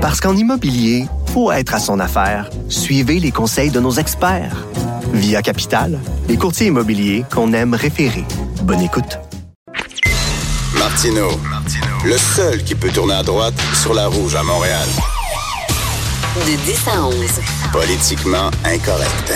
Parce qu'en immobilier, faut être à son affaire. Suivez les conseils de nos experts. Via Capital, les courtiers immobiliers qu'on aime référer. Bonne écoute. Martino, le seul qui peut tourner à droite sur la rouge à Montréal. De 10 à 11. Politiquement incorrect.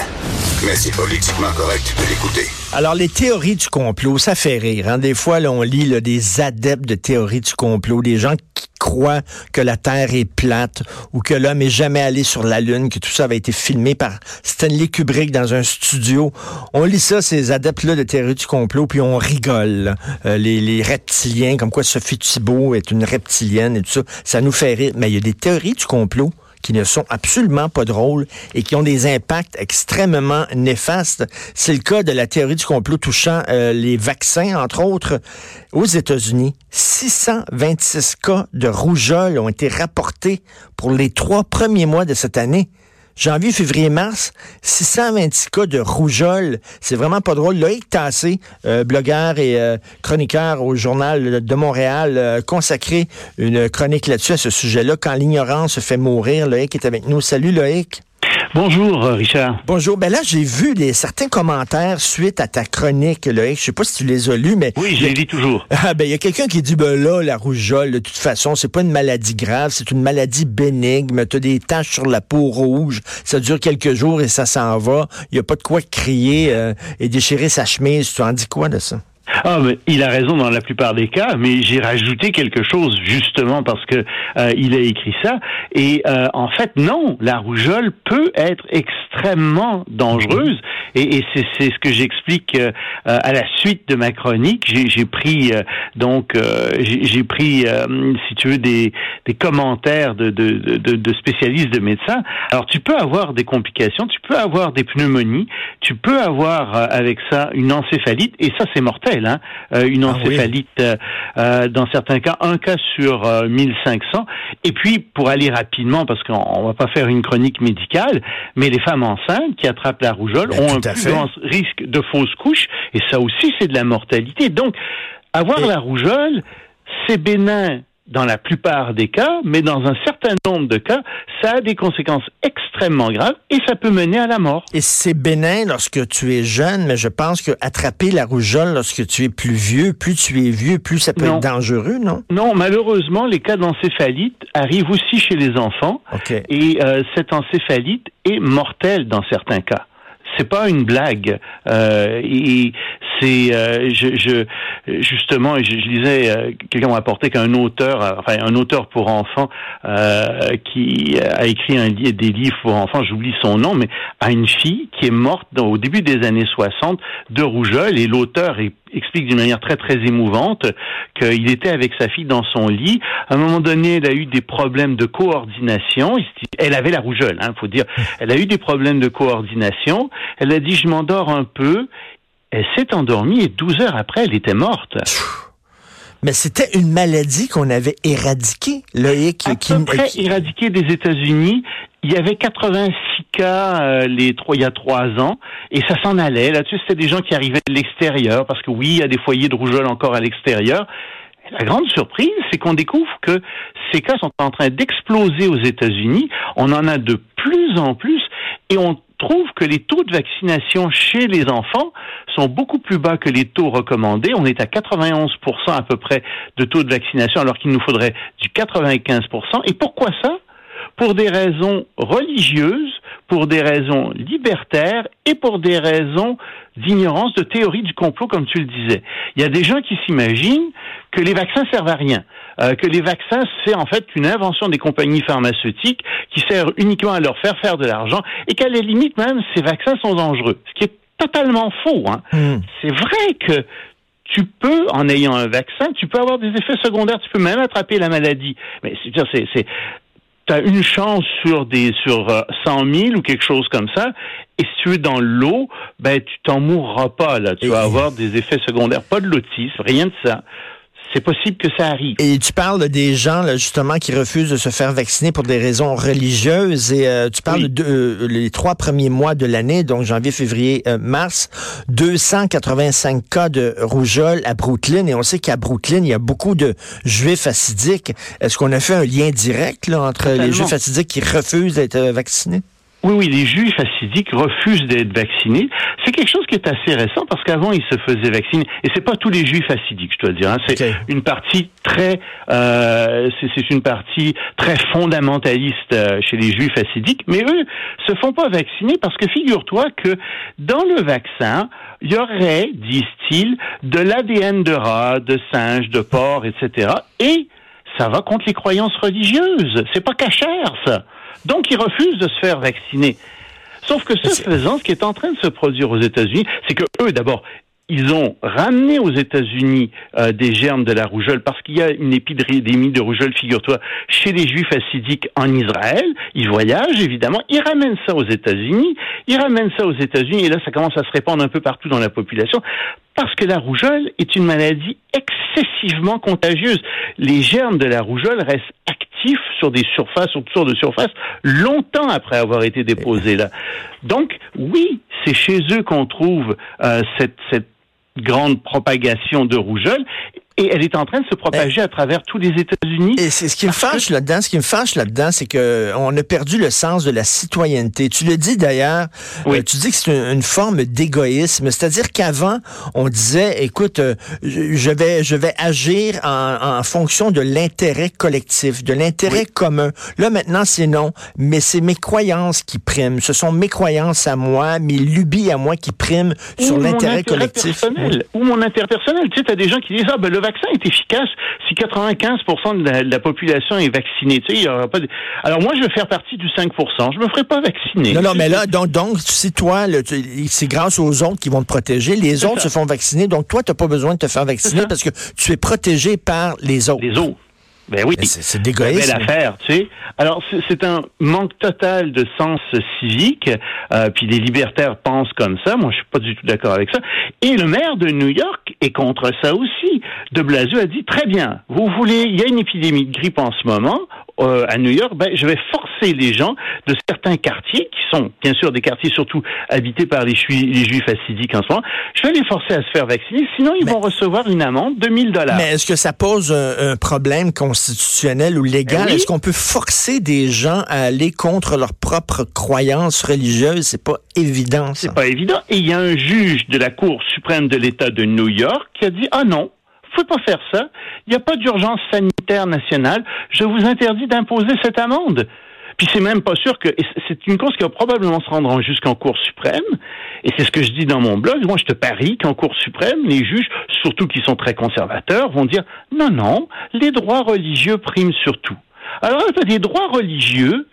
Mais c'est politiquement correct de l'écouter. Alors, les théories du complot, ça fait rire. Hein? Des fois, là, on lit là, des adeptes de théories du complot, des gens qui croient que la Terre est plate ou que l'homme est jamais allé sur la Lune, que tout ça avait été filmé par Stanley Kubrick dans un studio. On lit ça, ces adeptes-là de théories du complot, puis on rigole. Euh, les, les reptiliens, comme quoi Sophie Thibault est une reptilienne et tout ça, ça nous fait rire. Mais il y a des théories du complot qui ne sont absolument pas drôles et qui ont des impacts extrêmement néfastes. C'est le cas de la théorie du complot touchant euh, les vaccins, entre autres. Aux États-Unis, 626 cas de rougeole ont été rapportés pour les trois premiers mois de cette année janvier, février, mars, 626 cas de rougeole. C'est vraiment pas drôle. Loïc Tassé, euh, blogueur et euh, chroniqueur au Journal de Montréal, euh, consacré une chronique là-dessus à ce sujet-là, quand l'ignorance fait mourir. Loïc est avec nous. Salut Loïc. Bonjour, euh, Richard. Bonjour. Ben là, j'ai vu des, certains commentaires suite à ta chronique, Loïc. Je sais pas si tu les as lus, mais... Oui, je les lis toujours. Ah, ben, il y a quelqu'un qui dit, ben là, la rougeole, de toute façon, c'est pas une maladie grave, c'est une maladie bénigne. Tu as des taches sur la peau rouge, ça dure quelques jours et ça s'en va. Il y a pas de quoi crier euh, et déchirer sa chemise. Tu en dis quoi de ça? Ah, mais il a raison dans la plupart des cas, mais j'ai rajouté quelque chose justement parce que euh, il a écrit ça. Et euh, en fait, non, la rougeole peut être extrêmement dangereuse. Et, et c'est, ce que j'explique euh, à la suite de ma chronique. J'ai, pris donc j'ai, j'ai pris, si tu veux, des, des commentaires de, de, de, de spécialistes, de médecins. Alors, tu peux avoir des complications, tu peux avoir des pneumonies, tu peux avoir avec ça une encéphalite, et ça c'est mortel. Hein. Euh, une ah encéphalite euh, euh, dans certains cas, un cas sur 1500. Et puis, pour aller rapidement, parce qu'on va pas faire une chronique médicale, mais les femmes enceintes qui attrapent la rougeole ben, ont un plus grand risque de fausse couche, et ça aussi, c'est de la mortalité. Donc, avoir la rougeole, c'est bénin dans la plupart des cas, mais dans un certain nombre de cas, ça a des conséquences extrêmement graves et ça peut mener à la mort. Et c'est bénin lorsque tu es jeune, mais je pense que attraper la rougeole lorsque tu es plus vieux, plus tu es vieux, plus ça peut être dangereux, non? Non, malheureusement, les cas d'encéphalite arrivent aussi chez les enfants. Et euh, cette encéphalite est mortelle dans certains cas c'est pas une blague. Euh, et c'est, euh, je, je, justement, je, je lisais, euh, quelqu'un m'a apporté qu'un auteur, euh, enfin un auteur pour enfants euh, qui a écrit un, des livres pour enfants, j'oublie son nom, mais a une fille qui est morte au début des années 60 de rougeole et l'auteur explique d'une manière très très émouvante qu'il était avec sa fille dans son lit. À un moment donné, elle a eu des problèmes de coordination. Elle avait la rougeole, hein, faut dire. Elle a eu des problèmes de coordination. Elle a dit je m'endors un peu elle s'est endormie et 12 heures après, elle était morte. Mais c'était une maladie qu'on avait éradiquée, Loïc. À peu près éradiquée des États-Unis. Il y avait 86 euh, les trois, il y a trois ans, et ça s'en allait. Là-dessus, c'était des gens qui arrivaient de l'extérieur, parce que oui, il y a des foyers de rougeole encore à l'extérieur. La grande surprise, c'est qu'on découvre que ces cas sont en train d'exploser aux États-Unis. On en a de plus en plus, et on trouve que les taux de vaccination chez les enfants sont beaucoup plus bas que les taux recommandés. On est à 91% à peu près de taux de vaccination alors qu'il nous faudrait du 95%. Et pourquoi ça? Pour des raisons religieuses, pour des raisons libertaires et pour des raisons d'ignorance de théorie du complot, comme tu le disais. Il y a des gens qui s'imaginent que les vaccins servent à rien, euh, que les vaccins, c'est en fait une invention des compagnies pharmaceutiques qui sert uniquement à leur faire faire de l'argent et qu'à la limite même, ces vaccins sont dangereux. Ce qui est totalement faux. Hein. Hmm. C'est vrai que tu peux, en ayant un vaccin, tu peux avoir des effets secondaires, tu peux même attraper la maladie. Mais c'est, c'est, tu as une chance sur des sur 100 euh, 000 ou quelque chose comme ça. Et si tu es dans l'eau, ben tu t'en mourras pas là. Tu vas avoir des effets secondaires, pas de l'autisme, rien de ça. C'est possible que ça arrive. Et tu parles des gens, là, justement, qui refusent de se faire vacciner pour des raisons religieuses. Et euh, tu parles Oui. de euh, les trois premiers mois de l'année, donc janvier, février, euh, mars, 285 cas de rougeole à Brooklyn. Et on sait qu'à Brooklyn, il y a beaucoup de juifs assidiques. Est-ce qu'on a fait un lien direct là, entre les juifs assidiques qui refusent d'être vaccinés? Oui, oui, les juifs assidiques refusent d'être vaccinés. C'est quelque chose qui est assez récent parce qu'avant ils se faisaient vacciner. Et c'est pas tous les juifs assidiques, je dois dire. hein. C'est une partie très, euh, c'est une partie très fondamentaliste euh, chez les juifs assidiques. Mais eux se font pas vacciner parce que figure-toi que dans le vaccin, il y aurait, disent-ils, de l'ADN de rat, de singe, de porc, etc. Et ça va contre les croyances religieuses. C'est pas cachère, ça. Donc, ils refusent de se faire vacciner. Sauf que ce faisant, ce qui est en train de se produire aux États-Unis, c'est que eux, d'abord, ils ont ramené aux États-Unis euh, des germes de la rougeole parce qu'il y a une épidémie de rougeole, figure-toi, chez les Juifs assidiques en Israël. Ils voyagent, évidemment. Ils ramènent ça aux États-Unis. Ils ramènent ça aux États-Unis et là, ça commence à se répandre un peu partout dans la population parce que la rougeole est une maladie excessivement contagieuse. Les germes de la rougeole restent sur des surfaces, sortes de surfaces, longtemps après avoir été déposés là. Donc, oui, c'est chez eux qu'on trouve euh, cette, cette grande propagation de rougeole et elle est en train de se propager à travers tous les États-Unis. Et c'est ce qui me fâche là-dedans, ce qui me fâche là-dedans, c'est que on a perdu le sens de la citoyenneté. Tu le dis d'ailleurs, Oui. euh, tu dis que c'est une, une forme d'égoïsme, c'est-à-dire qu'avant on disait, écoute, euh, je vais je vais agir en, en fonction de l'intérêt collectif, de l'intérêt commun. Là maintenant c'est non, mais c'est mes croyances qui priment. Ce sont mes croyances à moi, mes lubies à moi qui priment sur Ou l'intérêt intérêt collectif. personnel, ou mon intérêt personnel. Tu sais, t'as des gens qui disent ah ben le vaccin est efficace si 95% de la, de la population est vaccinée. Tu sais, il y aura pas. De... Alors moi, je vais faire partie du 5%. Je me ferai pas vacciner. Non, non, mais là, donc, donc si toi, c'est grâce aux autres qui vont te protéger. Les autres ça. se font vacciner, donc toi, tu n'as pas besoin de te faire vacciner parce que tu es protégé par les autres. les autres. Ben oui. C'est c'est Belle d'égoïsme. affaire, tu sais. Alors c'est- c'est un manque total de sens civique. Euh, puis les libertaires pensent comme ça. Moi, je suis pas du tout d'accord avec ça. Et le maire de New York est contre ça aussi. De Blasio a dit très bien. Vous voulez, il y a une épidémie de grippe en ce moment euh, à New York. Ben, je vais forcer les gens de certains quartiers qui sont bien sûr des quartiers surtout habités par les, Juifs- les juifs assidiques en ce moment. Je vais les forcer à se faire vacciner. Sinon, ils vont recevoir une amende de 1000 dollars. Mais est-ce que ça pose un, un problème constitutionnel ou légal? Oui. Est-ce qu'on peut forcer des gens à aller contre leurs propres croyances religieuses? C'est pas évident, ça. C'est pas évident. Et il y a un juge de la Cour suprême de l'État de New York qui a dit ah non, pouvez pas faire ça. Il n'y a pas d'urgence sanitaire nationale. Je vous interdis d'imposer cette amende. Puis c'est même pas sûr que c'est une cause qui va probablement se rendre jusqu'en Cour suprême. Et c'est ce que je dis dans mon blog. Moi, je te parie qu'en Cour suprême, les juges, surtout qui sont très conservateurs, vont dire non, non, les droits religieux priment surtout. Alors tu as des droits religieux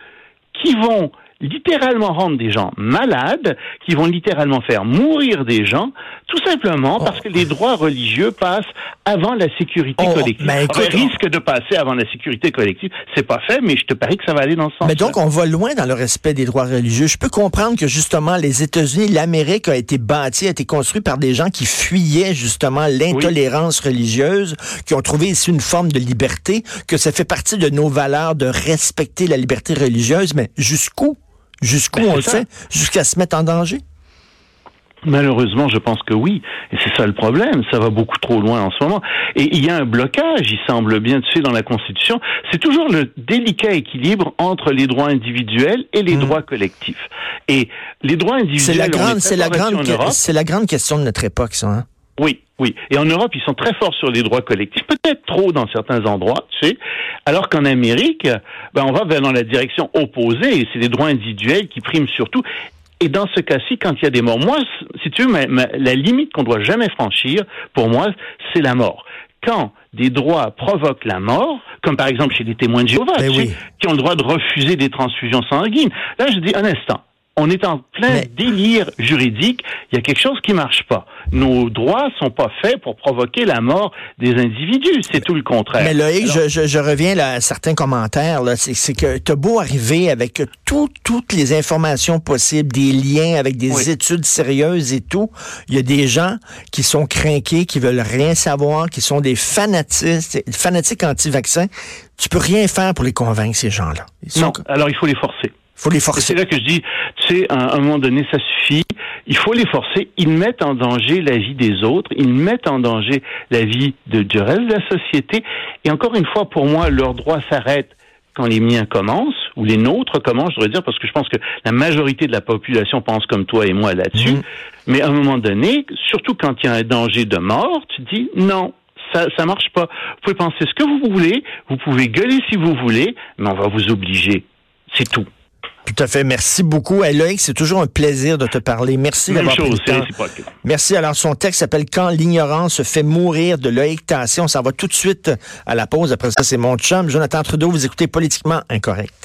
qui vont littéralement rendre des gens malades, qui vont littéralement faire mourir des gens, tout simplement parce que les droits religieux passent avant la sécurité Oh, collective. mais Enfin, écoute, risque de passer avant la sécurité collective. C'est pas fait, mais je te parie que ça va aller dans ce sens. Mais donc, on va loin dans le respect des droits religieux. Je peux comprendre que justement, les États-Unis, l'Amérique a été bâtie, a été construite par des gens qui fuyaient justement l'intolérance religieuse, qui ont trouvé ici une forme de liberté, que ça fait partie de nos valeurs de respecter la liberté religieuse. Mais jusqu'où? Jusqu'où Ben, on le c'est ça. fait? Jusqu'à se mettre en danger? Malheureusement, je pense que oui. Et c'est ça le problème. Ça va beaucoup trop loin en ce moment. Et il y a un blocage, il semble bien, tu sais, dans la Constitution. C'est toujours le délicat équilibre entre les droits individuels et les droits collectifs. Et les droits C'est individuels... la grande, c'est la grande, c'est la grande question de notre époque, ça. Hein? Oui, oui. Et en Europe, ils sont très forts sur les droits collectifs, peut-être trop dans certains endroits, tu sais. Alors qu'en Amérique, ben, on va vers dans la direction opposée, et c'est les droits individuels qui priment surtout. Et dans ce cas-ci, quand il y a des morts, moi, si tu veux, ma- ma- la limite qu'on doit jamais franchir, pour moi, c'est la mort. Quand des droits provoquent la mort, comme par exemple chez les témoins de Jéhovah, Ben tu sais, oui. qui ont le droit de refuser des transfusions sanguines, là, je dis un instant. On est en plein délire juridique. Il y a quelque chose qui marche pas. Nos droits sont pas faits pour provoquer la mort des individus. C'est tout le contraire. Mais Loïc, je, reviens à certains commentaires. C'est que tu as beau arriver avec toutes les informations possibles, des liens avec des études sérieuses et tout. Il y a des gens qui sont craqués, qui veulent rien savoir, qui sont des fanatiques, fanatiques anti-vaccins. Tu peux rien faire pour les convaincre, ces gens-là. Non, alors il faut les forcer faut les forcer. C'est là que je dis, tu sais, à un moment donné, ça suffit. Il faut les forcer. Ils mettent en danger la vie des autres. Ils mettent en danger la vie de, du reste de la société. Et encore une fois, pour moi, leurs droits s'arrêtent quand les miens commencent, ou les nôtres commencent, je voudrais dire, parce que je pense que la majorité de la population pense comme toi et moi là-dessus. Mhm. Mais à un moment donné, surtout quand il y a un danger de mort, tu dis non, ça, ça marche pas. Vous pouvez penser ce que vous voulez, vous pouvez gueuler si vous voulez, mais on va vous obliger. C'est tout. Tout à fait. Merci beaucoup. Hey, Loïc, c'est toujours un plaisir de te parler. Merci d'avoir pris le temps. Merci. Alors, son texte s'appelle Quand l'ignorance fait mourir de Loïc Tassé. On s'en va tout de suite à la pause. Après ça, c'est mon chum. Jonathan Trudeau, vous écoutez Politiquement Incorrect.